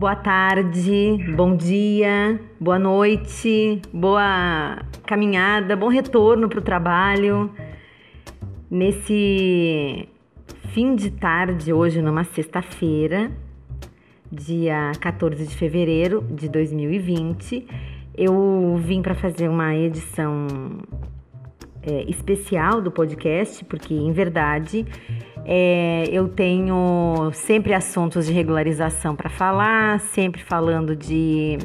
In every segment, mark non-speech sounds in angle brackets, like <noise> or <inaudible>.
Boa tarde, bom dia, boa noite, boa caminhada, bom retorno para o trabalho. Nesse fim de tarde, hoje, numa sexta-feira, dia 14 de fevereiro de 2020, eu vim para fazer uma edição é, especial do podcast, porque em verdade é, eu tenho sempre assuntos de regularização para falar, sempre falando de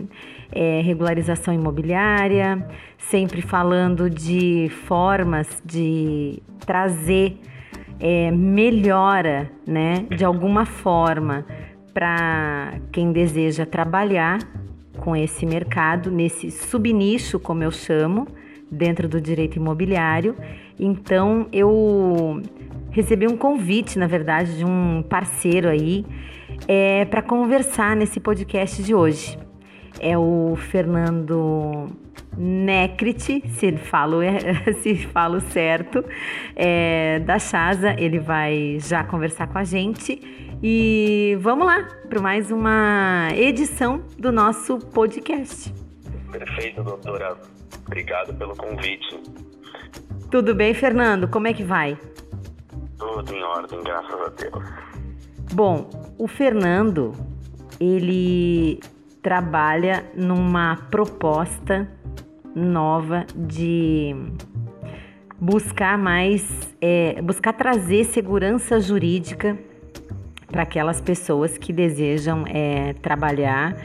é, regularização imobiliária, sempre falando de formas de trazer é, melhora, né, de alguma forma, para quem deseja trabalhar com esse mercado, nesse subnicho, como eu chamo, dentro do direito imobiliário. Então, eu recebi um convite, na verdade, de um parceiro aí é, para conversar nesse podcast de hoje. É o Fernando Necrit, se falo, <laughs> se falo certo, é, da Chasa. Ele vai já conversar com a gente. E vamos lá para mais uma edição do nosso podcast. Perfeito, doutora. Obrigado pelo convite. Tudo bem, Fernando? Como é que vai? Tudo em ordem, graças a Deus. Bom, o Fernando, ele trabalha numa proposta nova de buscar mais, é, buscar trazer segurança jurídica para aquelas pessoas que desejam é, trabalhar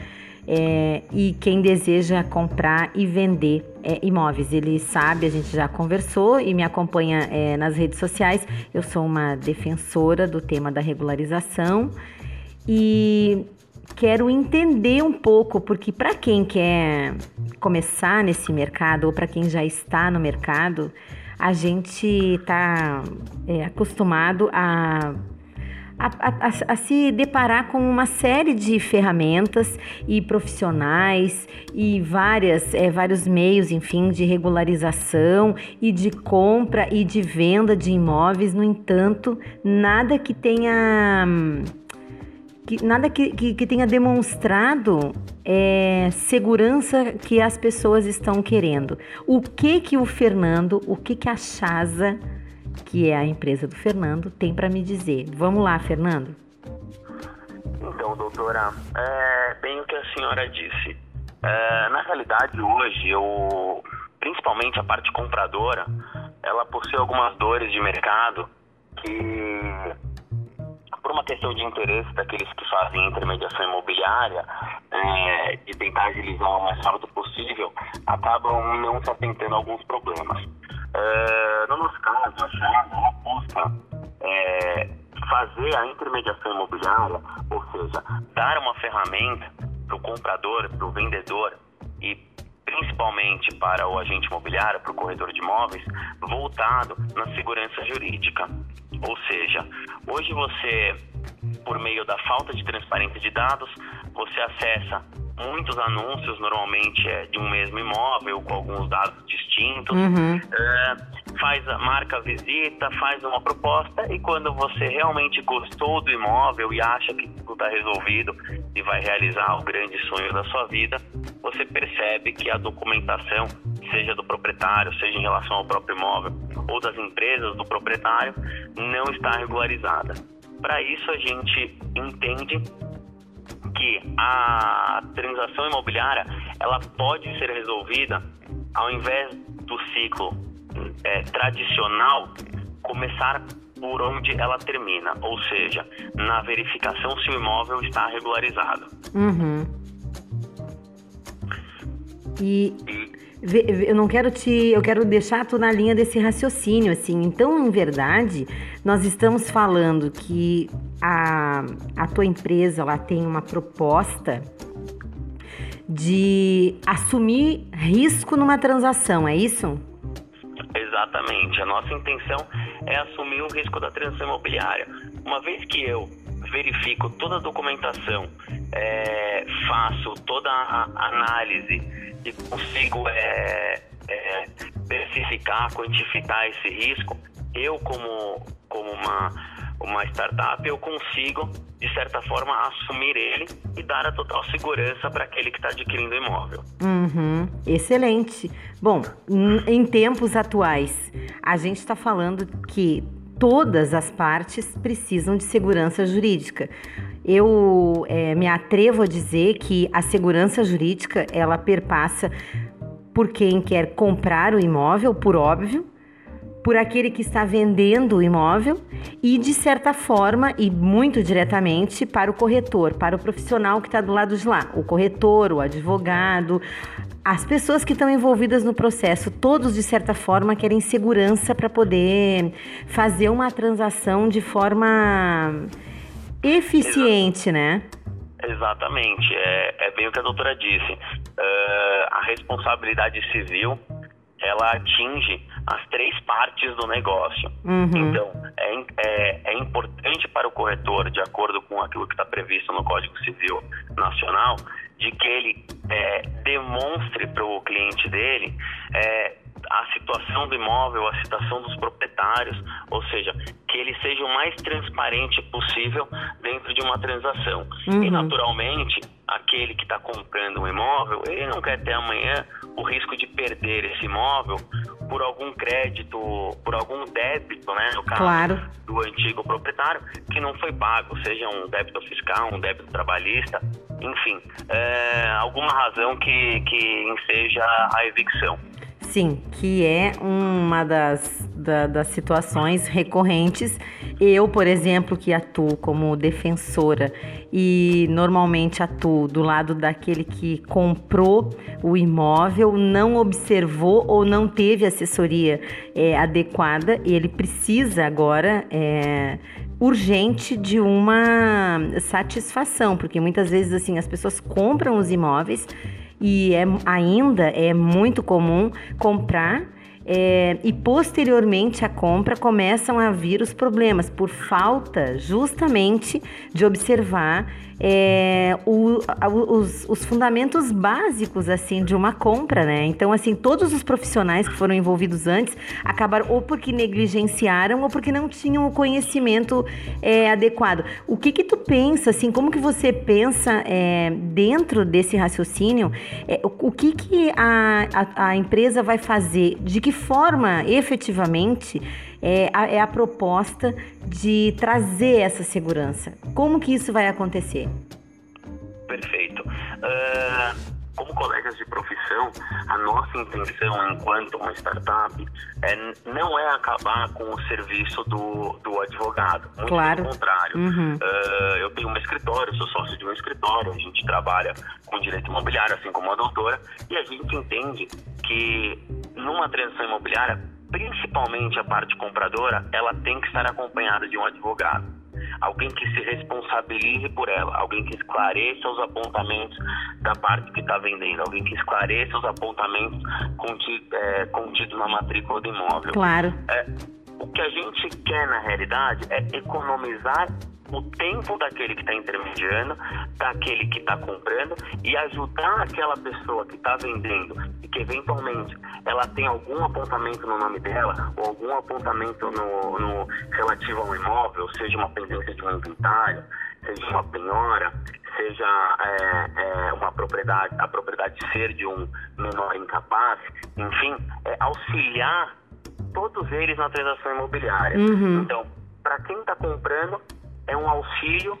é, e quem deseja comprar e vender é, imóveis. Ele sabe, a gente já conversou e me acompanha é, nas redes sociais. Eu sou uma defensora do tema da regularização e quero entender um pouco, porque para quem quer começar nesse mercado ou para quem já está no mercado, a gente está é, acostumado a a, a, a, se deparar com uma série de ferramentas e profissionais e várias, é, vários meios, enfim, de regularização e de compra e de venda de imóveis. No entanto, nada que tenha que, nada que, que, que tenha demonstrado é, segurança que as pessoas estão querendo. O que que o Fernando, o que que a Chasa que é a empresa do Fernando, tem para me dizer. Vamos lá, Fernando. Então, doutora, é bem o que a senhora disse. É, na realidade, hoje, eu, principalmente a parte compradora, ela possui algumas dores de mercado que, por uma questão de interesse daqueles que fazem intermediação imobiliária é, e tentar agilizar o mais rápido possível, acabam não se atentando a alguns problemas. É, no nosso caso, a Chave busca é, fazer a intermediação imobiliária, ou seja, dar uma ferramenta para o comprador, para o vendedor e principalmente para o agente imobiliário, para o corretor de imóveis, voltado na segurança jurídica. Ou seja, hoje você, por meio da falta de transparência de dados, você acessa muitos anúncios, normalmente é de um mesmo imóvel, com alguns dados distintos, uhum. é, faz a marca visita, faz uma proposta e quando você realmente gostou do imóvel e acha que tudo está resolvido e vai realizar o grande sonho da sua vida, você percebe que a documentação, seja do proprietário, seja em relação ao próprio imóvel ou das empresas do proprietário, não está regularizada. Para isso a gente entende que a transação imobiliária ela pode ser resolvida ao invés do ciclo é, tradicional começar por onde ela termina, ou seja, na verificação se o imóvel está regularizado. Uhum. E, eu não quero te, eu quero deixar tu na linha desse raciocínio, assim. Então, em verdade, nós estamos falando que a, a tua empresa ela tem uma proposta de assumir risco numa transação, é isso? Exatamente. A nossa intenção é assumir o risco da transação imobiliária. Uma vez que eu verifico toda a documentação, é, faço toda a análise e consigo é, é, especificar, quantificar esse risco, eu como, como uma uma startup, eu consigo, de certa forma, assumir ele e dar a total segurança para aquele que está adquirindo o imóvel. Uhum, excelente. Bom, em tempos atuais, a gente está falando que todas as partes precisam de segurança jurídica. Eu é, me atrevo a dizer que a segurança jurídica ela perpassa por quem quer comprar o imóvel, por óbvio, por aquele que está vendendo o imóvel e, de certa forma e muito diretamente, para o corretor, para o profissional que está do lado de lá, o corretor, o advogado, as pessoas que estão envolvidas no processo, todos de certa forma querem segurança para poder fazer uma transação de forma eficiente, né? Exatamente, é, é bem o que a doutora disse. Uh, a responsabilidade civil ela atinge as três partes do negócio. Uhum. Então, é, é, é, importante para o corretor, de acordo com aquilo que está previsto no Código Civil Nacional, de que ele é, demonstre para o cliente dele é, a situação do imóvel, a situação dos proprietários, ou seja, que ele seja o mais transparente possível dentro de uma transação. Uhum. E, naturalmente, aquele que está comprando um imóvel, ele não quer ter amanhã o risco de perder esse imóvel por algum crédito, por algum débito, né, no caso claro. do antigo proprietário, que não foi pago, seja um débito fiscal, um débito trabalhista, enfim, é, alguma razão que, que enseja a evicção. Sim, que é uma das, da, das situações recorrentes. Eu, por exemplo, que atuo como defensora e normalmente atuo do lado daquele que comprou o imóvel, não observou ou não teve assessoria é, adequada, e ele precisa agora. É, urgente de uma satisfação, porque muitas vezes assim as pessoas compram os imóveis e é, ainda é muito comum comprar é, e posteriormente à compra começam a vir os problemas por falta justamente de observar é, o, os, os, fundamentos básicos assim de uma compra, né? Então assim todos os profissionais que foram envolvidos antes acabaram ou porque negligenciaram ou porque não tinham o conhecimento é, adequado. O que que tu pensa assim? Como que você pensa é, dentro desse raciocínio? É, o que que a, a, a empresa vai fazer? De que forma efetivamente é a, é a proposta de trazer essa segurança. Como que isso vai acontecer? Perfeito. Uh, como colegas de profissão, a nossa intenção enquanto uma startup é, não é acabar com o serviço do, do advogado. Muito claro. pelo contrário. Uhum. Uh, eu tenho um escritório, sou sócio de um escritório, a gente trabalha com direito imobiliário, assim como a doutora, e a gente entende que numa transação imobiliária principalmente a parte compradora, ela tem que estar acompanhada de um advogado. Alguém que se responsabilize por ela, alguém que esclareça os apontamentos da parte que está vendendo, alguém que esclareça os apontamentos contidos é, contido na matrícula do imóvel. Claro. É, o que a gente quer na realidade é economizar o tempo daquele que está intermediando, daquele que está comprando e ajudar aquela pessoa que está vendendo que eventualmente ela tem algum apontamento no nome dela ou algum apontamento no, no relativo ao imóvel, seja uma pendência de um inventário, seja uma penhora, seja é, é, uma propriedade, a propriedade ser de um menor incapaz, enfim, é, auxiliar todos eles na transação imobiliária. Uhum. Então, para quem está comprando, é um auxílio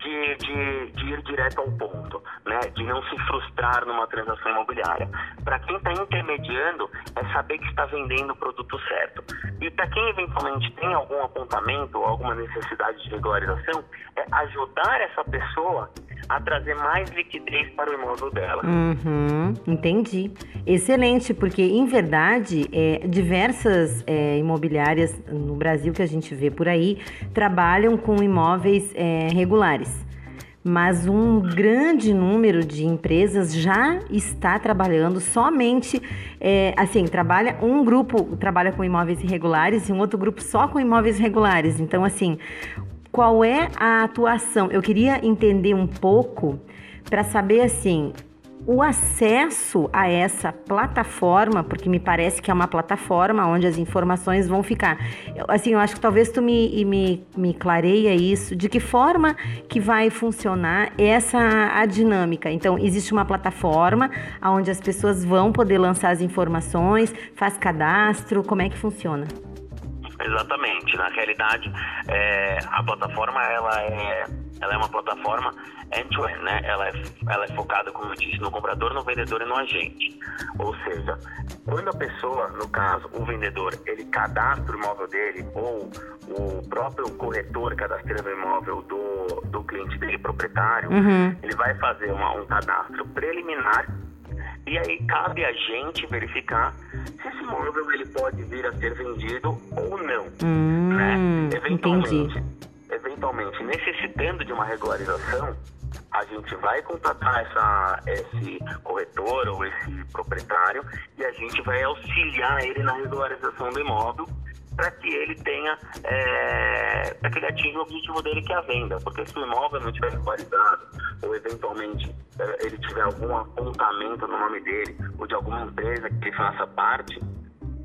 de, de, de, ir direto ao ponto, né? de não se frustrar numa transação imobiliária. Para quem está intermediando, é saber que está vendendo o produto certo. E para quem eventualmente tem algum apontamento alguma necessidade de regularização, é ajudar essa pessoa a trazer mais liquidez para o imóvel dela. Uhum, entendi. Excelente, porque em verdade, é, diversas é, imobiliárias no Brasil que a gente vê por aí trabalham com imóveis é, regulares mas um grande número de empresas já está trabalhando somente, é, assim, trabalha um grupo trabalha com imóveis irregulares e um outro grupo só com imóveis regulares. Então, assim, qual é a atuação? Eu queria entender um pouco para saber assim o acesso a essa plataforma, porque me parece que é uma plataforma onde as informações vão ficar. Eu, assim, eu acho que talvez tu me, me, me clareia isso, de que forma que vai funcionar essa a dinâmica. Então, existe uma plataforma onde as pessoas vão poder lançar as informações, faz cadastro, como é que funciona? Exatamente. Na realidade, é, a plataforma ela é, ela é uma plataforma end-to-end, -end, né? Ela é, ela é focada, como eu disse, no comprador, no vendedor e no agente. Ou seja, quando a pessoa, no caso, o vendedor, ele cadastra o imóvel dele ou o próprio corretor cadastrando o imóvel do, do cliente dele, proprietário, uhum. ele vai fazer uma, um cadastro preliminar e aí cabe a gente verificar se esse imóvel ele pode vir a ser vendido ou não. Hum, né? Eventualmente, entendi. eventualmente, necessitando de uma regularização, a gente vai contatar essa, esse corretor ou esse proprietário e a gente vai auxiliar ele na regularização do imóvel para que ele tenha, é, para que ele atinja o objetivo dele que é a venda. Porque se o imóvel não estiver regularizado ou eventualmente é, ele tiver algum apontamento no nome dele ou de alguma empresa que faça parte,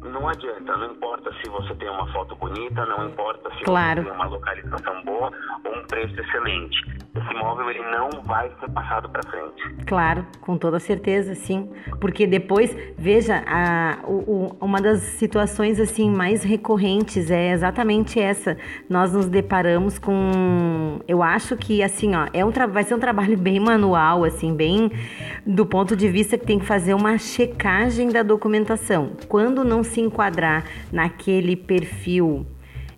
não adianta, não importa se você tem uma foto bonita, não importa se claro. você tem uma localização boa ou um preço excelente. Esse imóvel ele não vai ser passado para frente. Claro, com toda certeza, sim. Porque depois, veja, a, o, o, uma das situações assim mais recorrentes é exatamente essa. Nós nos deparamos com, eu acho que assim, ó, é um vai ser um trabalho <laughs> bem manual, assim, bem do ponto de vista que tem que fazer uma checagem da documentação. Quando não se se enquadrar naquele perfil,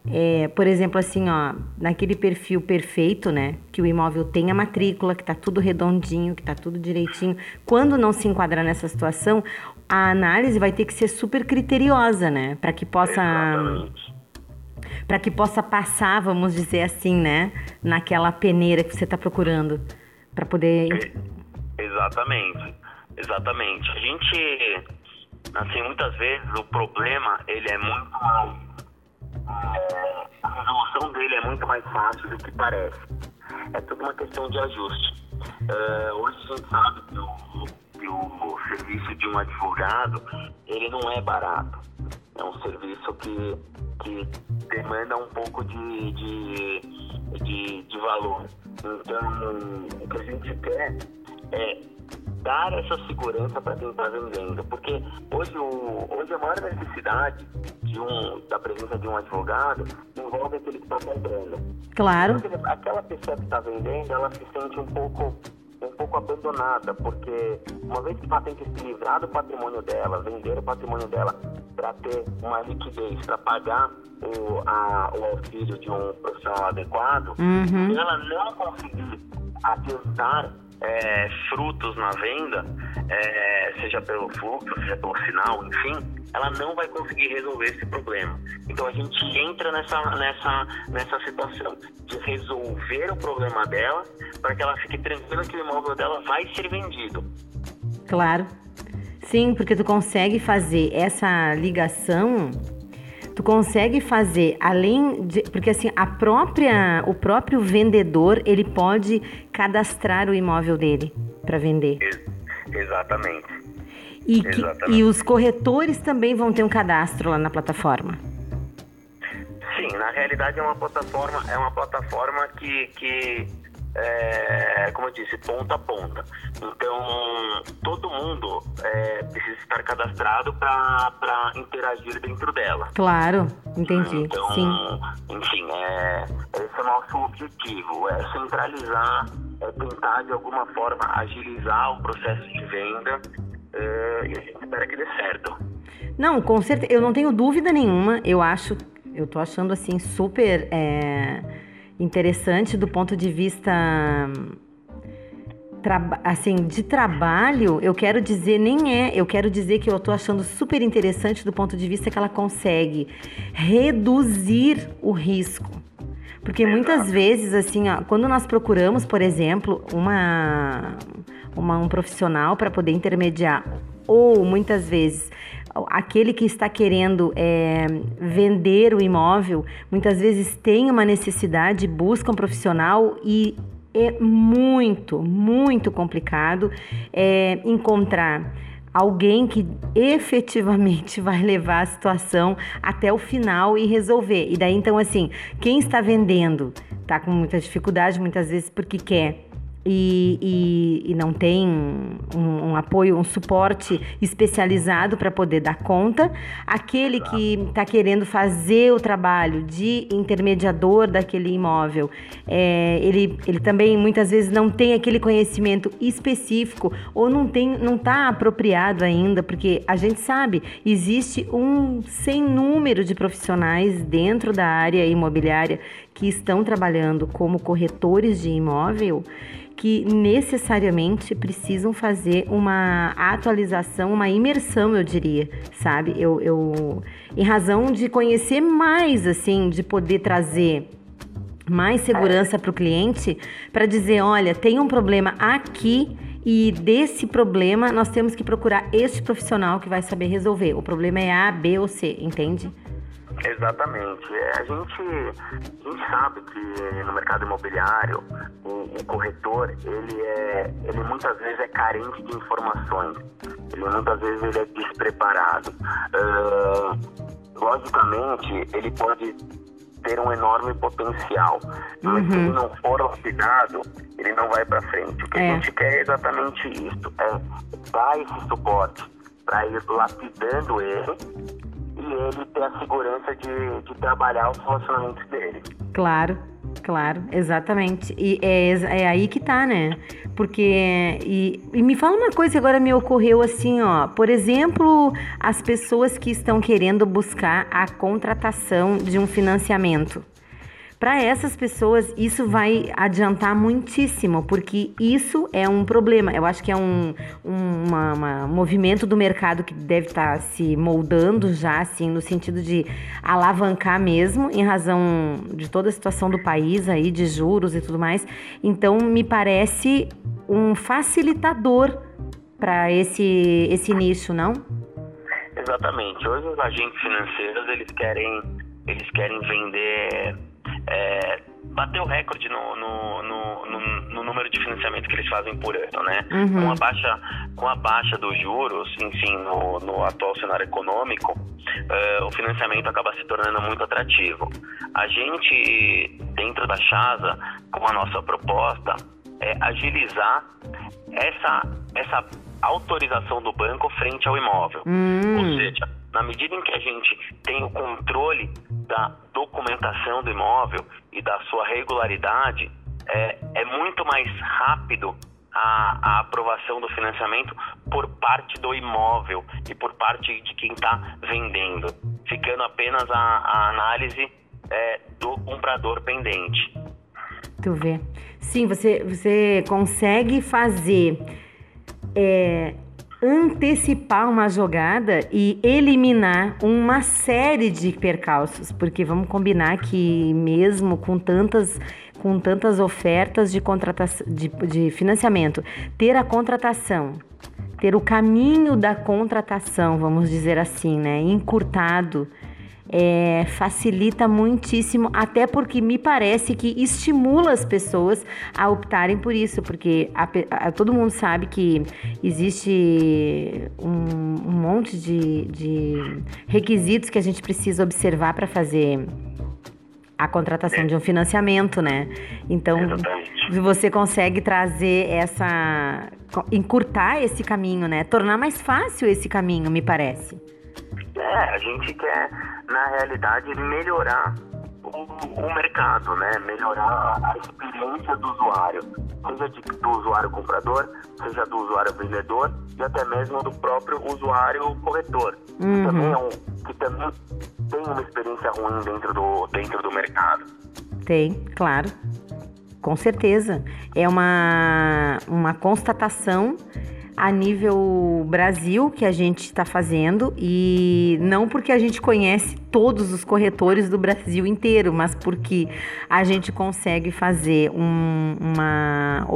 é, por exemplo, assim, ó, naquele perfil perfeito, né? Que o imóvel tem a matrícula, que tá tudo redondinho, que tá tudo direitinho. Quando não se enquadrar nessa situação, a análise vai ter que ser super criteriosa, né? Para que possa. Para que possa passar, vamos dizer assim, né? Naquela peneira que você está procurando. Para poder. Exatamente. Exatamente. A gente Assim, muitas vezes o problema, ele é muito a resolução dele é muito mais fácil do que parece. É tudo uma questão de ajuste. É, hoje a gente sabe que o, que o serviço de um advogado, ele não é barato. É um serviço que, que demanda um pouco de, de, de, de valor. Então, o que a gente quer é dar essa segurança para quem está vendendo, porque hoje, o, hoje a maior necessidade de um, da presença de um advogado envolve aquele que está comprando. Claro. Porque aquela pessoa que está vendendo, ela se sente um pouco um pouco abandonada, porque uma vez que ela tem que se livrar do patrimônio dela, vender o patrimônio dela para ter uma liquidez, para pagar o, a, o auxílio de um profissional adequado, uhum. ela não conseguir adiantar é, frutos na venda, é, seja pelo fluxo, seja pelo sinal, enfim, ela não vai conseguir resolver esse problema. Então a gente entra nessa, nessa, nessa situação de resolver o problema dela para que ela fique tranquila que o imóvel dela vai ser vendido. Claro. Sim, porque tu consegue fazer essa ligação tu consegue fazer além de porque assim a própria o próprio vendedor ele pode cadastrar o imóvel dele para vender. Exatamente. E, que, exatamente. e os corretores também vão ter um cadastro lá na plataforma? Sim na realidade é uma plataforma é uma plataforma que, que é, como eu disse, ponta a ponta. Então, todo mundo é, precisa estar cadastrado para interagir dentro dela. Claro, entendi. Então, Sim. enfim, é, esse é o nosso objetivo, é centralizar, é tentar de alguma forma agilizar o processo de venda é, e a gente espera que dê certo. Não, com certeza, eu não tenho dúvida nenhuma, eu acho, eu tô achando assim super... Interessante do ponto de vista assim de trabalho eu quero dizer nem é eu quero dizer que eu estou achando super interessante do ponto de vista que ela consegue reduzir o risco. Porque muitas vezes assim ó, quando nós procuramos por exemplo uma, uma um profissional para poder intermediar ou muitas vezes aquele que está querendo é, vender o imóvel muitas vezes tem uma necessidade, busca um profissional e é muito, muito complicado é, encontrar alguém que efetivamente <laughs> vai levar a situação até o final e resolver. E daí então assim, quem está vendendo está com muita dificuldade muitas vezes porque quer e, e, e não tem um, um, apoio, um suporte especializado para poder dar conta. Aquele que está querendo fazer o trabalho de intermediador daquele imóvel, é, ele, ele também muitas vezes não tem aquele conhecimento específico ou não tem, não está apropriado ainda, porque a gente sabe existe um sem número de profissionais dentro da área imobiliária que estão trabalhando como corretores de imóvel que necessariamente precisam fazer uma atualização, uma imersão, eu diria, sabe? Eu, eu em razão de conhecer mais, assim, de poder trazer mais segurança para o cliente, para dizer, olha, tem um problema aqui e desse problema nós temos que procurar este profissional que vai saber resolver. O problema é A, B ou C, entende? Exatamente. É, a gente, a gente sabe que no mercado imobiliário o, o, corretor ele é ele muitas vezes é carente de informações. Ele muitas vezes ele é despreparado. Uh, logicamente ele pode ter um enorme potencial, mas uhum. se ele não for lapidado, ele não vai para frente. O que é. a gente quer é exatamente isso, é dar esse suporte para ir lapidando ele ele ter a segurança de, de trabalhar os relacionamentos dele. Claro, claro, exatamente. E é, é aí que tá, né? Porque. E, e me fala uma coisa que agora me ocorreu assim, ó. Por exemplo, as pessoas que estão querendo buscar a contratação de um financiamento. Para essas pessoas, isso vai adiantar muitíssimo, porque isso é um problema. Eu acho que é um, um uma, uma movimento do mercado que deve estar tá se moldando já, assim, no sentido de alavancar mesmo, em razão de toda a situação do país aí, de juros e tudo mais. Então, me parece um facilitador para esse, esse nicho, não? Exatamente. Hoje os agentes financeiros eles querem eles querem vender é, bateu recorde no, no, no, no, número de financiamento que eles fazem por ano, né? Uhum. Com, a baixa, com a baixa dos juros, enfim, no, no atual cenário econômico, uh, o financiamento acaba se tornando muito atrativo. A gente, dentro da Chasa, com a nossa proposta, é agilizar essa, essa autorização do banco frente ao imóvel. Uhum. Ou seja, na medida em que a gente tem o controle da documentação do imóvel e da sua regularidade, é, é muito mais rápido a, a, aprovação do financiamento por parte do imóvel e por parte de quem está vendendo, ficando apenas a, a análise é, do comprador pendente. Tu vê. Sim, você, você consegue fazer é, antecipar uma jogada e eliminar uma série de percalços, porque vamos combinar que mesmo com tantas com tantas ofertas de contratação de, de financiamento, ter a contratação, ter o caminho da contratação, vamos dizer assim, né, encurtado, é, facilita muitíssimo, até porque me parece que estimula as pessoas a optarem por isso, porque a, a, todo mundo sabe que existe um, um monte de, de requisitos que a gente precisa observar para fazer a contratação de um financiamento, né? Então, se você consegue trazer essa. encurtar esse caminho, né? Tornar mais fácil esse caminho, me parece. É, a gente quer, na realidade, melhorar o, o mercado, né? Melhorar a experiência do usuário, seja de, do usuário comprador, seja do usuário vendedor e até mesmo do próprio usuário corretor, uhum. que, também é um, que também tem uma experiência ruim dentro do, dentro do mercado. Tem, claro. Com certeza. É uma, uma constatação a nível Brasil que a gente está fazendo e não porque a gente conhece todos os corretores do Brasil inteiro, mas porque a gente consegue fazer um, uma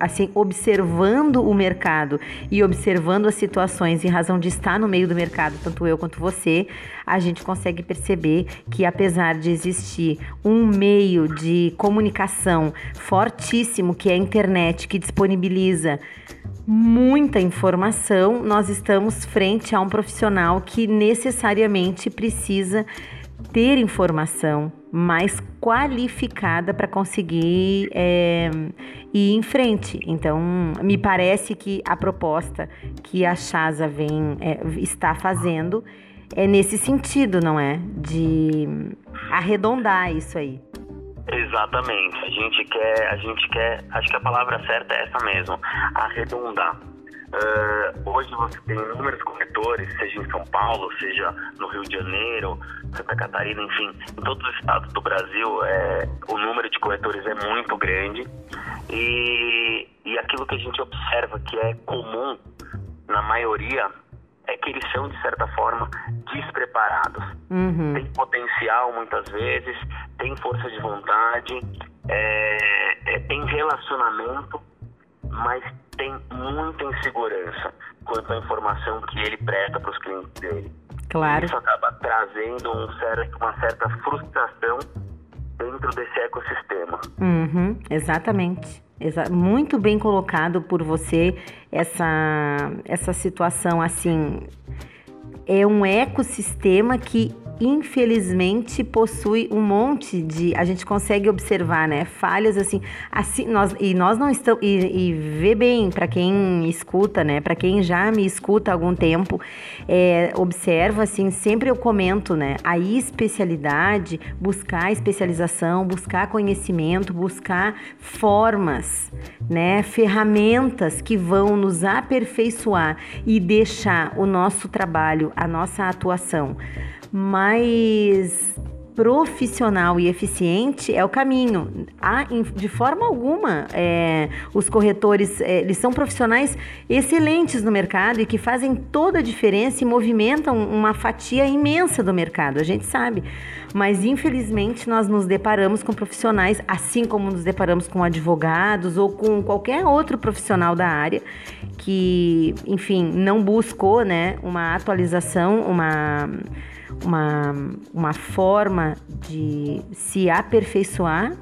assim observando o mercado e observando as situações em razão de estar no meio do mercado, tanto eu quanto você, a gente consegue perceber que apesar de existir um meio de comunicação fortíssimo que é a internet que disponibiliza muita informação, nós estamos frente a um profissional que necessariamente precisa ter informação mais qualificada para conseguir é, ir em frente. Então, me parece que a proposta que a Chasa vem é, está fazendo é nesse sentido, não é? De arredondar isso aí. Exatamente. A gente quer, a gente quer, acho que a palavra certa é essa mesmo, arredondar. Uh, hoje você tem inúmeros corretores, seja em São Paulo, seja no Rio de Janeiro, Santa Catarina, enfim, em todos os estados do Brasil, é, o número de corretores é muito grande e, e aquilo que a gente observa que é comum na maioria é que eles são, de certa forma, despreparados. Uhum. Tem potencial, muitas vezes, tem força de vontade, é, é, tem relacionamento, mas tem muita insegurança quanto à informação que ele presta para os clientes dele. Claro. Isso acaba trazendo um certo, uma certa frustração dentro desse ecossistema. Uhum, exatamente. Exa muito bem colocado por você essa, essa situação assim. É um ecossistema que infelizmente possui um monte de a gente consegue observar né falhas assim assim nós e nós não estamos e, e vê bem para quem escuta né para quem já me escuta há algum tempo é, observa assim sempre eu comento né a especialidade buscar especialização buscar conhecimento buscar formas né ferramentas que vão nos aperfeiçoar e deixar o nosso trabalho a nossa atuação mais profissional e eficiente é o caminho. Há, de forma alguma, é, os corretores é, eles são profissionais excelentes no mercado e que fazem toda a diferença e movimentam uma fatia imensa do mercado, a gente sabe. Mas infelizmente nós nos deparamos com profissionais, assim como nos deparamos com advogados ou com qualquer outro profissional da área que, enfim, não buscou, né, uma atualização, uma uma, uma forma de se aperfeiçoar,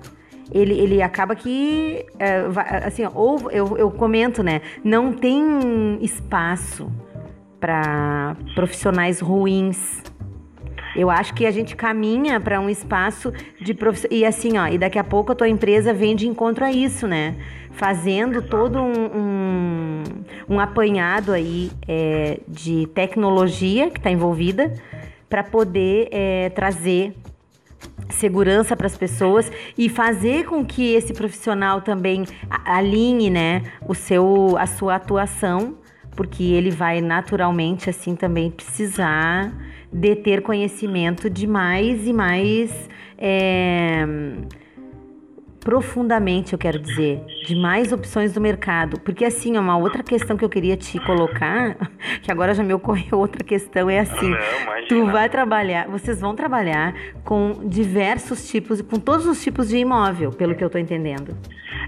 ele, ele acaba que, é, assim, ou eu, eu comento, né? Não tem espaço para profissionais ruins. Eu acho que a gente caminha para um espaço de profissionais. E assim, ó, e daqui a pouco a tua empresa vem de encontro a isso, né? Fazendo todo um, um, um apanhado aí é, de tecnologia que está envolvida para poder é, trazer segurança para as pessoas e fazer com que esse profissional também alinhe, né, o seu a sua atuação, porque ele vai naturalmente assim também precisar de ter conhecimento de mais e mais é, profundamente, eu quero dizer, de mais opções do mercado. Porque assim, uma outra questão que eu queria te colocar, <laughs> que agora já me ocorreu outra questão, é assim, Não, tu vai trabalhar, vocês vão trabalhar com diversos tipos, com todos os tipos de imóvel, pelo que eu estou entendendo.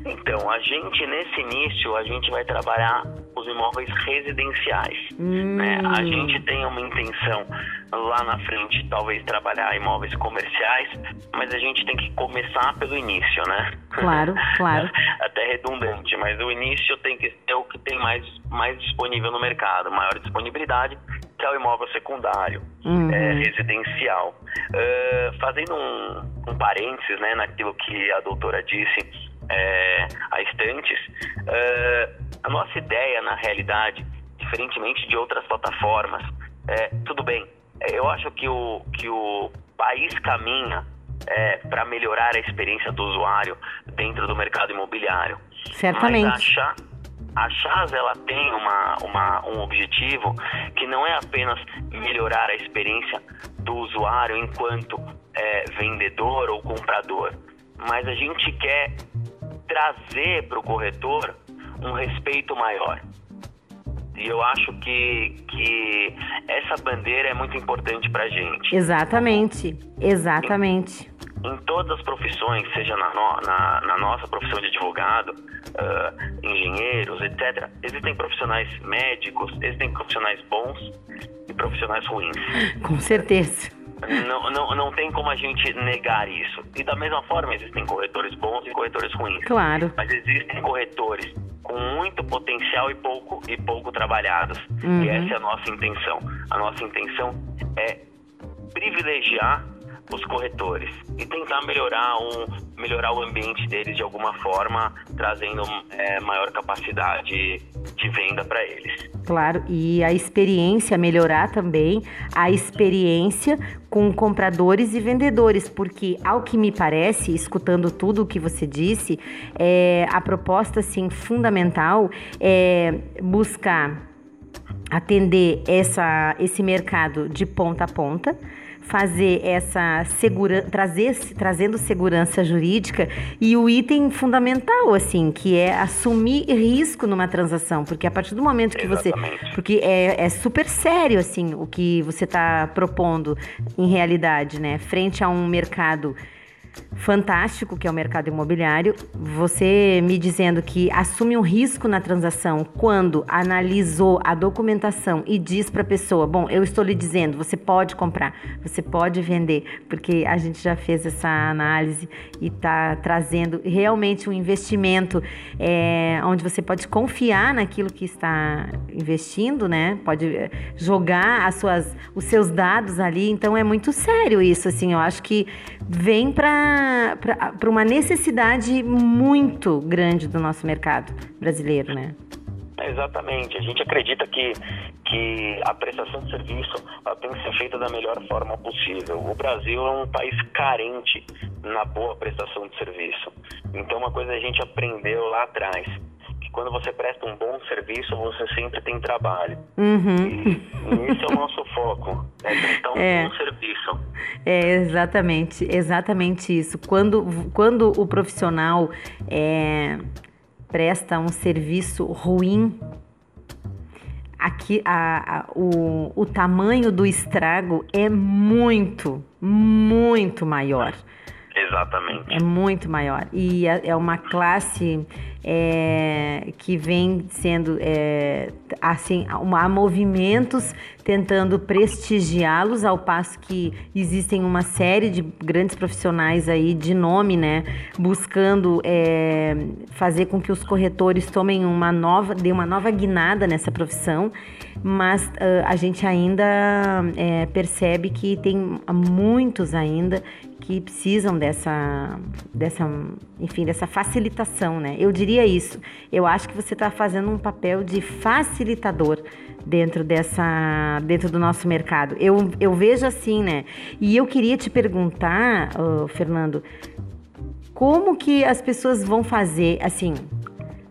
Então, a gente, nesse início, a gente vai trabalhar os imóveis residenciais. Hum. Né? A gente tem uma intenção lá na frente, talvez trabalhar imóveis comerciais, mas a gente tem que começar pelo início, né? Claro, <laughs> claro. Até redundante, mas o início tem que ser o que tem mais, mais disponível no mercado, maior disponibilidade, que é o imóvel secundário, uhum. é, residencial. Uh, fazendo um, um parênteses né, naquilo que a doutora disse é, a estantes, uh, a nossa ideia, na realidade, diferentemente de outras plataformas, é, tudo bem, é, eu acho que o, que o país caminha é, para melhorar a experiência do usuário dentro do mercado imobiliário. Certamente. Mas a, Chá, a Chaz, ela tem uma, uma, um objetivo que não é apenas melhorar a experiência do usuário enquanto é, vendedor ou comprador, mas a gente quer trazer para o corretor um respeito maior. E eu acho que, que essa bandeira é muito importante para gente. Exatamente, exatamente. Em, em, todas as profissões, seja na, no, na, na nossa profissão de advogado, uh, engenheiros, etc., existem profissionais médicos, existem profissionais bons e profissionais ruins. Com certeza. Não, não, não tem como a gente negar isso. E da mesma forma, existem corretores bons e corretores ruins. Claro. Mas existem corretores com muito potencial e pouco, e pouco trabalhados. Uhum. E essa é a nossa intenção. A nossa intenção é privilegiar os corretores e tentar melhorar, um, melhorar o ambiente deles de alguma forma, trazendo é, maior capacidade de venda para eles. Claro, e a experiência, melhorar também a experiência com compradores e vendedores, porque ao que me parece, escutando tudo o que você disse, é, a proposta assim, fundamental é buscar atender essa, esse mercado de ponta a ponta fazer essa segurança, trazer, trazendo segurança jurídica e o item fundamental, assim, que é assumir risco numa transação, porque a partir do momento que Exatamente. você, porque é, é super sério, assim, o que você está propondo em realidade, né, frente a um mercado fantástico que é o mercado imobiliário. Você me dizendo que assume um risco na transação quando analisou a documentação e diz para a pessoa: Bom, eu estou lhe dizendo, você pode comprar, você pode vender, porque a gente já fez essa análise e está trazendo realmente um investimento é, onde você pode confiar naquilo que está investindo, né? Pode eh, jogar as suas, os seus dados ali. Então é muito sério isso, assim. Eu acho que vem para uma necessidade muito grande do nosso mercado brasileiro, né? Exatamente. A gente acredita que, que a prestação de serviço tem que ser feita da melhor forma possível. O Brasil é um país carente na boa prestação de serviço. Então, uma coisa a gente aprendeu lá atrás quando você presta um bom serviço, você sempre tem trabalho. Uhum. E, esse é o nosso foco, é prestar um é. bom serviço. É exatamente, exatamente isso. Quando, quando o profissional é, presta um serviço ruim, aqui a, a, o, o tamanho do estrago é muito, muito maior. Exatamente. É muito maior. E é, é uma classe é, que vem sendo é, assim, há movimentos tentando prestigiá-los, ao passo que existem uma série de grandes profissionais aí de nome, né, buscando é, fazer com que os corretores tomem uma nova, dê uma nova guinada nessa profissão, mas uh, a gente ainda é, percebe que tem muitos ainda que precisam dessa, dessa, enfim, dessa facilitação, né? Eu diria isso. Eu acho que você está fazendo um papel de facilitador dentro dessa, dentro do nosso mercado. Eu, eu vejo assim, né? E eu queria te perguntar, uh, Fernando, como que as pessoas vão fazer, assim,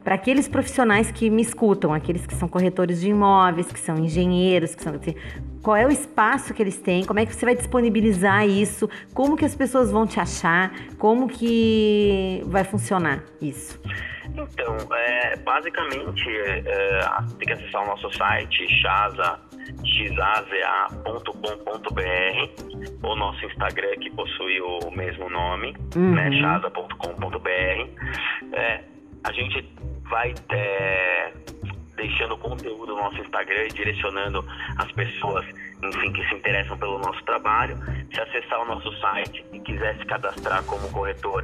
para aqueles profissionais que me escutam, aqueles que são corretores de imóveis, que são engenheiros, que são assim, qual é o espaço que eles têm, como é que você vai disponibilizar isso, como que as pessoas vão te achar, como que vai funcionar isso? Então, é, basicamente, é, tem que acessar o nosso site, chaza, xaza.com.br, o nosso Instagram que possui o mesmo nome, uhum. né, chaza.com.br. É, a gente vai é, deixando conteúdo no nosso Instagram e direcionando as pessoas, enfim, que se interessam pelo nosso trabalho. Se acessar o nosso site e quiser se cadastrar como corretor,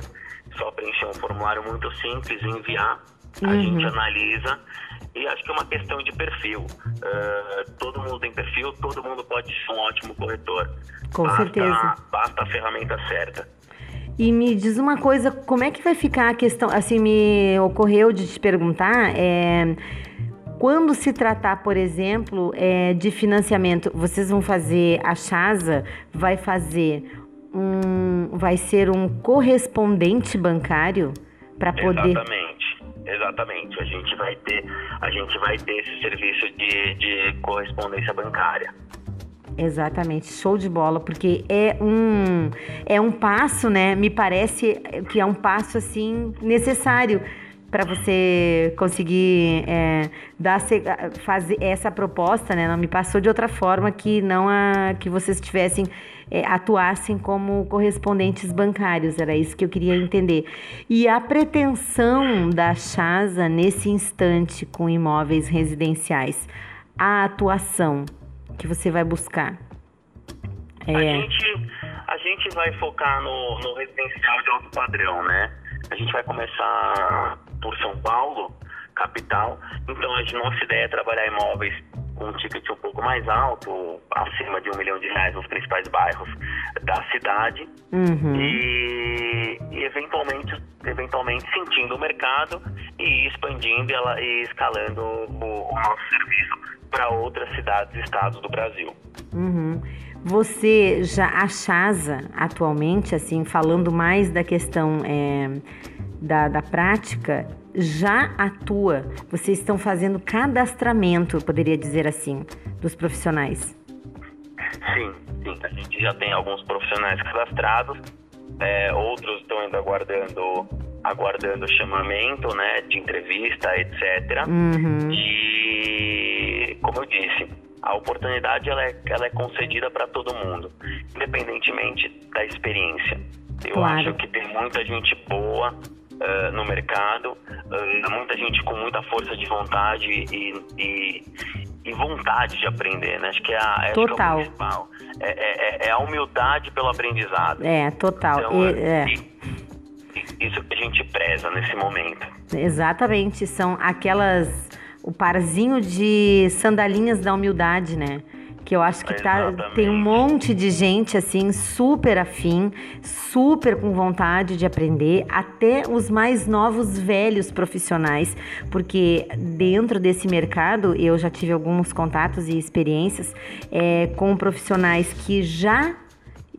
só preencher um formulário muito simples e enviar. A uhum. gente analisa e acho que é uma questão de perfil. Uh, todo mundo tem perfil, todo mundo pode ser um ótimo corretor. Com basta, certeza. Basta a ferramenta certa. E me diz uma coisa, como é que vai ficar a questão? Assim, me ocorreu de te perguntar, é, quando se tratar, por exemplo, é, de financiamento, vocês vão fazer, a Chasa vai fazer um, vai ser um correspondente bancário para poder. Exatamente, exatamente. A gente vai ter, a gente vai ter esse serviço de, de correspondência bancária. Exatamente, show de bola, porque é um é um passo, né? Me parece que é um passo assim necessário para você conseguir é, dar fazer essa proposta, né? Não me passou de outra forma que não a que vocês tivessem é, atuassem como correspondentes bancários, era isso que eu queria entender. E a pretensão da Chasa nesse instante com imóveis residenciais, a atuação que você vai buscar? É... A, gente, a gente vai focar no, no residencial de alto padrão, né? A gente vai começar por São Paulo, capital. Então, a nossa ideia é trabalhar imóveis com um ticket um pouco mais alto, acima de um milhão de reais nos principais bairros da cidade. Uhum. E, e, eventualmente, eventualmente sentindo o mercado e expandindo ela, e escalando o, o nosso serviço para outras cidades e estados do Brasil. Uhum. Você já a Chasa atualmente, assim, falando mais da questão é, da, da prática, já atua. Vocês estão fazendo cadastramento, eu poderia dizer assim, dos profissionais. Sim, sim. A gente já tem alguns profissionais cadastrados, é, outros estão ainda aguardando aguardando chamamento, né, de entrevista, etc. Uhum. E como eu disse, a oportunidade ela é, ela é concedida para todo mundo, independentemente da experiência. Eu claro. acho que tem muita gente boa uh, no mercado, uh, muita gente com muita força de vontade e, e, e vontade de aprender, né? Acho que é, a, total. É, principal. É, é, é, a humildade pelo aprendizado. É, total. Então, e, é. isso que a gente preza nesse momento. Exatamente, são aquelas o parzinho de sandalinhas da humildade, né? Que eu acho que tá, tem um monte de gente assim, super afim, super com vontade de aprender, até os mais novos velhos profissionais, porque dentro desse mercado eu já tive alguns contatos e experiências é, com profissionais que já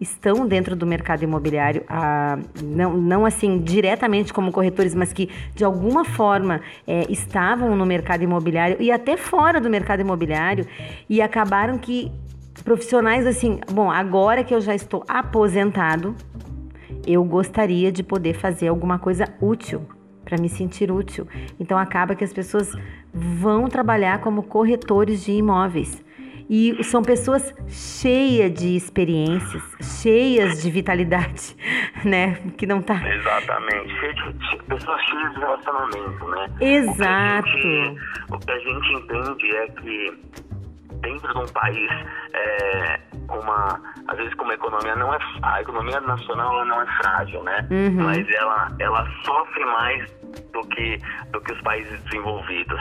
estão dentro do mercado imobiliário, ah, não, não assim diretamente como corretores, mas que de alguma forma é, estavam no mercado imobiliário e até fora do mercado imobiliário e acabaram que profissionais assim, bom, agora que eu já estou aposentado, eu gostaria de poder fazer alguma coisa útil para me sentir útil. Então acaba que as pessoas vão trabalhar como corretores de imóveis. E são pessoas cheias de experiências, cheias de vitalidade, <laughs> né? Que não tá. Exatamente. Cheia de, pessoas cheias de relacionamento, né? Exato. O que, gente, o que a gente entende é que dentro de um país é, uma às vezes com uma economia não é a economia nacional ela não é frágil né uhum. mas ela ela sofre mais do que do que os países desenvolvidos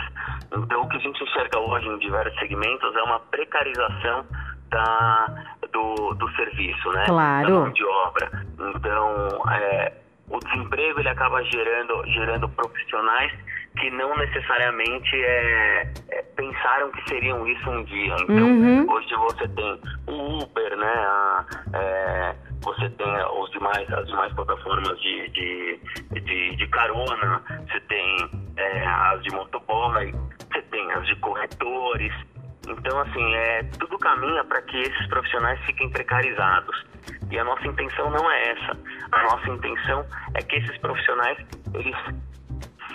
então o que a gente enxerga hoje em diversos segmentos é uma precarização da do, do serviço né claro. da mão de obra então é, o desemprego ele acaba gerando gerando profissionais que não necessariamente é, é, pensaram que seriam isso um dia. Então, uhum. hoje você tem o Uber, né? A, é, você tem os demais, as demais plataformas de, de, de, de carona, você tem é, as de motoboy, você tem as de corretores. Então, assim, é, tudo caminha para que esses profissionais fiquem precarizados. E a nossa intenção não é essa. A nossa intenção é que esses profissionais eles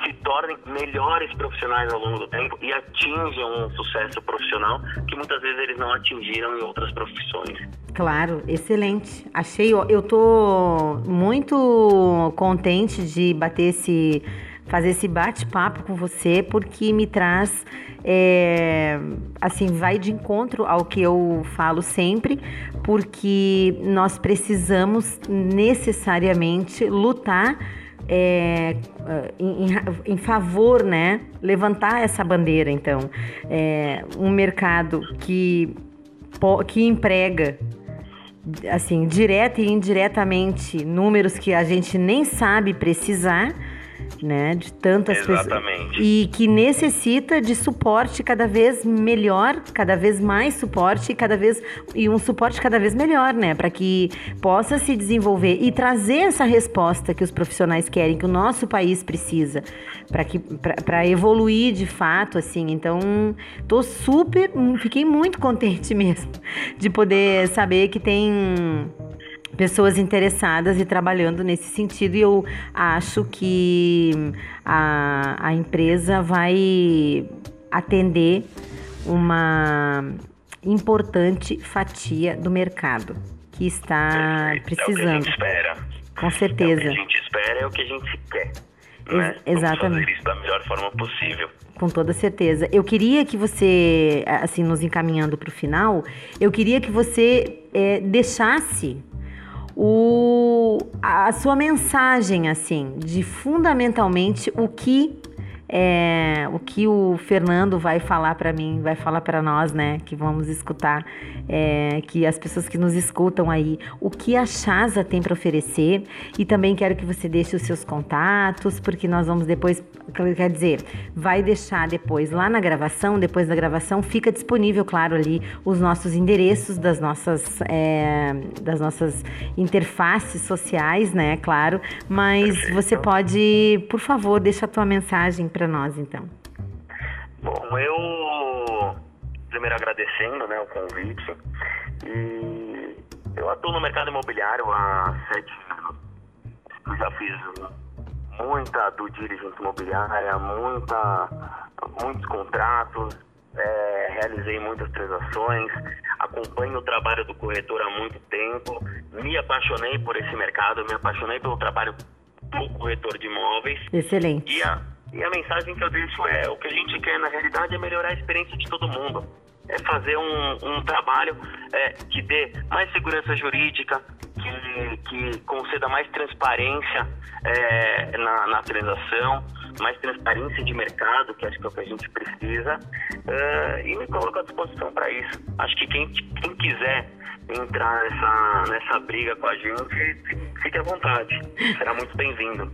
se tornem melhores profissionais ao longo do tempo e atinjam um sucesso profissional que muitas vezes eles não atingiram em outras profissões. Claro, excelente. Achei, eu tô muito contente de bater esse fazer esse bate-papo com você, porque me traz, é, assim, vai de encontro ao que eu falo sempre, porque nós precisamos necessariamente lutar é, em, em, favor, né, levantar essa bandeira. Então, é, um mercado que, que emprega, assim, direta e indiretamente, números que a gente nem sabe precisar né? De tantas Exatamente. pessoas. E que necessita de suporte cada vez melhor, cada vez mais suporte e cada vez e um suporte cada vez melhor, né? Para que possa se desenvolver e trazer essa resposta que os profissionais querem, que o nosso país precisa, para que para evoluir de fato, assim. Então, tô super, fiquei muito contente <laughs> mesmo de poder saber que tem pessoas interessadas e trabalhando nesse sentido, e eu acho que a, a empresa vai atender uma importante fatia do mercado que está Perfeito. precisando. É o que a gente espera. Com certeza. É o que a gente espera, é o que a gente quer. Né? Ex exatamente. isso da melhor forma possível. Com toda certeza. Eu queria que você, assim, nos encaminhando para o final, eu queria que você é, deixasse o, a sua mensagem, assim, de fundamentalmente o que é, o que o Fernando vai falar para mim, vai falar para nós, né, que vamos escutar, é, que as pessoas que nos escutam aí, o que a Chasa tem para oferecer. E também quero que você deixe os seus contatos, porque nós vamos depois, quer dizer, vai deixar depois lá na gravação, depois da gravação fica disponível, claro, ali os nossos endereços das nossas, é, das nossas interfaces sociais, né, claro, mas você pode, por favor, deixa a tua mensagem para nós, então? Bom, eu primeiro agradecendo né, o convite e eu atuo no mercado imobiliário há sete anos. Eu já fiz muita do diligence imobiliária, muita, muitos contratos, é, realizei muitas transações, acompanho o trabalho do corretor há muito tempo, me apaixonei por esse mercado, me apaixonei pelo trabalho do corretor de imóveis. Excelente. E a, e a mensagem que eu deixo é: o que a gente quer na realidade é melhorar a experiência de todo mundo. É fazer um, um trabalho é, que dê mais segurança jurídica, que, que conceda mais transparência é, na, na, transação, mais transparência de mercado, que acho que é o que a gente precisa, é, e me coloco à disposição para isso. Acho que quem, quem quiser entrar nessa, nessa briga com a gente, fique à vontade. Será muito bem-vindo.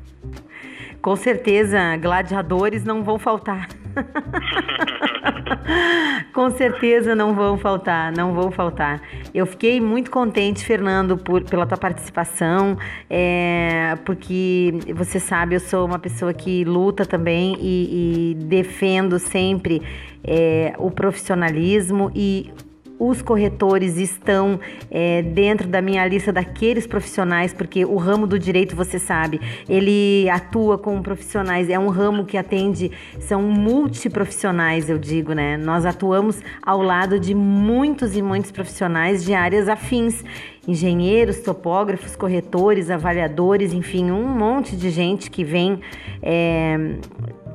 Com certeza, gladiadores não vão faltar. <laughs> Com certeza não vão faltar, não vão faltar. Eu fiquei muito contente, Fernando, por, pela tua participação, é, porque você sabe, eu sou uma pessoa que luta também e, e defendo sempre é, o profissionalismo e os corretores estão é, dentro da minha lista daqueles profissionais, porque o ramo do direito, você sabe, ele atua com profissionais, é um ramo que atende, são multiprofissionais, eu digo, né? Nós atuamos ao lado de muitos e muitos profissionais de áreas afins engenheiros, topógrafos, corretores, avaliadores, enfim, um monte de gente que vem é,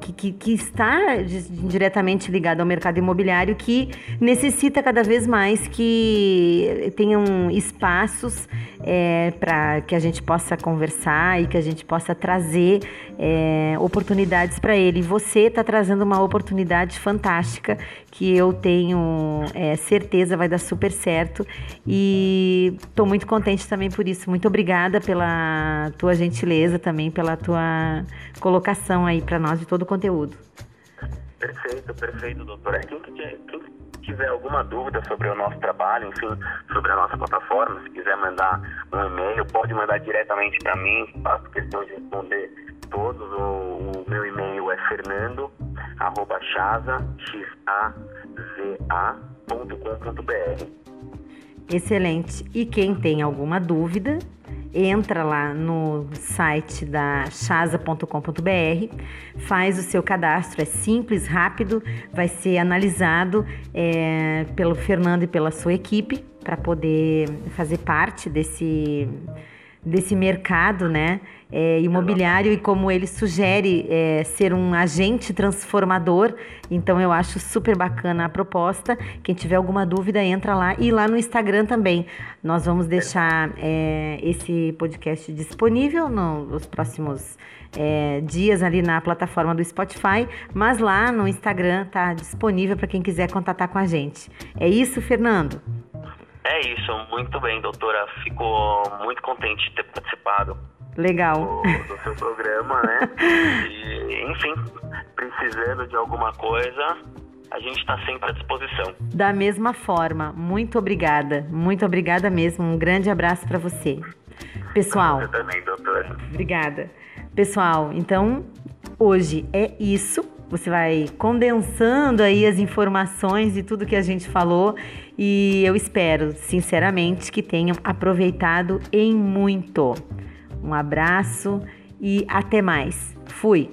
que, que, que está diretamente ligado ao mercado imobiliário que necessita cada vez mais que tenham espaços é, para que a gente possa conversar e que a gente possa trazer é, oportunidades para ele. você está trazendo uma oportunidade fantástica que eu tenho é, certeza vai dar super certo e estou muito contente também por isso. Muito obrigada pela tua gentileza também, pela tua colocação aí para nós de todo o conteúdo. Perfeito, perfeito, doutora. Quem, quem tiver alguma dúvida sobre o nosso trabalho, enfim, sobre a nossa plataforma, se quiser mandar um e-mail, pode mandar diretamente para mim, faço questão de responder todos. O, o meu e-mail é fernando, arroba chaza, Excelente. E quem tem alguma dúvida, entra lá no site da chasa.com.br, faz o seu cadastro, é simples, rápido, vai ser analisado é, pelo Fernando e pela sua equipe para poder fazer parte desse, desse mercado, né? É, imobiliário e como ele sugere é, ser um agente transformador. Então eu acho super bacana a proposta. Quem tiver alguma dúvida, entra lá e lá no Instagram também. Nós vamos deixar é, esse podcast disponível nos próximos é, dias ali na plataforma do Spotify, mas lá no Instagram está disponível para quem quiser contatar com a gente. É isso, Fernando? É isso, muito bem, doutora. Fico muito contente de ter participado Legal. Do, do seu programa, né? <laughs> E, enfim, precisando de alguma coisa, a gente está sempre à disposição. Da mesma forma, muito obrigada. Muito obrigada mesmo. Um grande abraço para você. Pessoal. Você também, doutora. Obrigada. Pessoal, então, hoje é isso. você vai condensando aí as informações de tudo que a gente falou e eu espero, sinceramente, que tenham aproveitado em muito. Um abraço e até mais. Fui!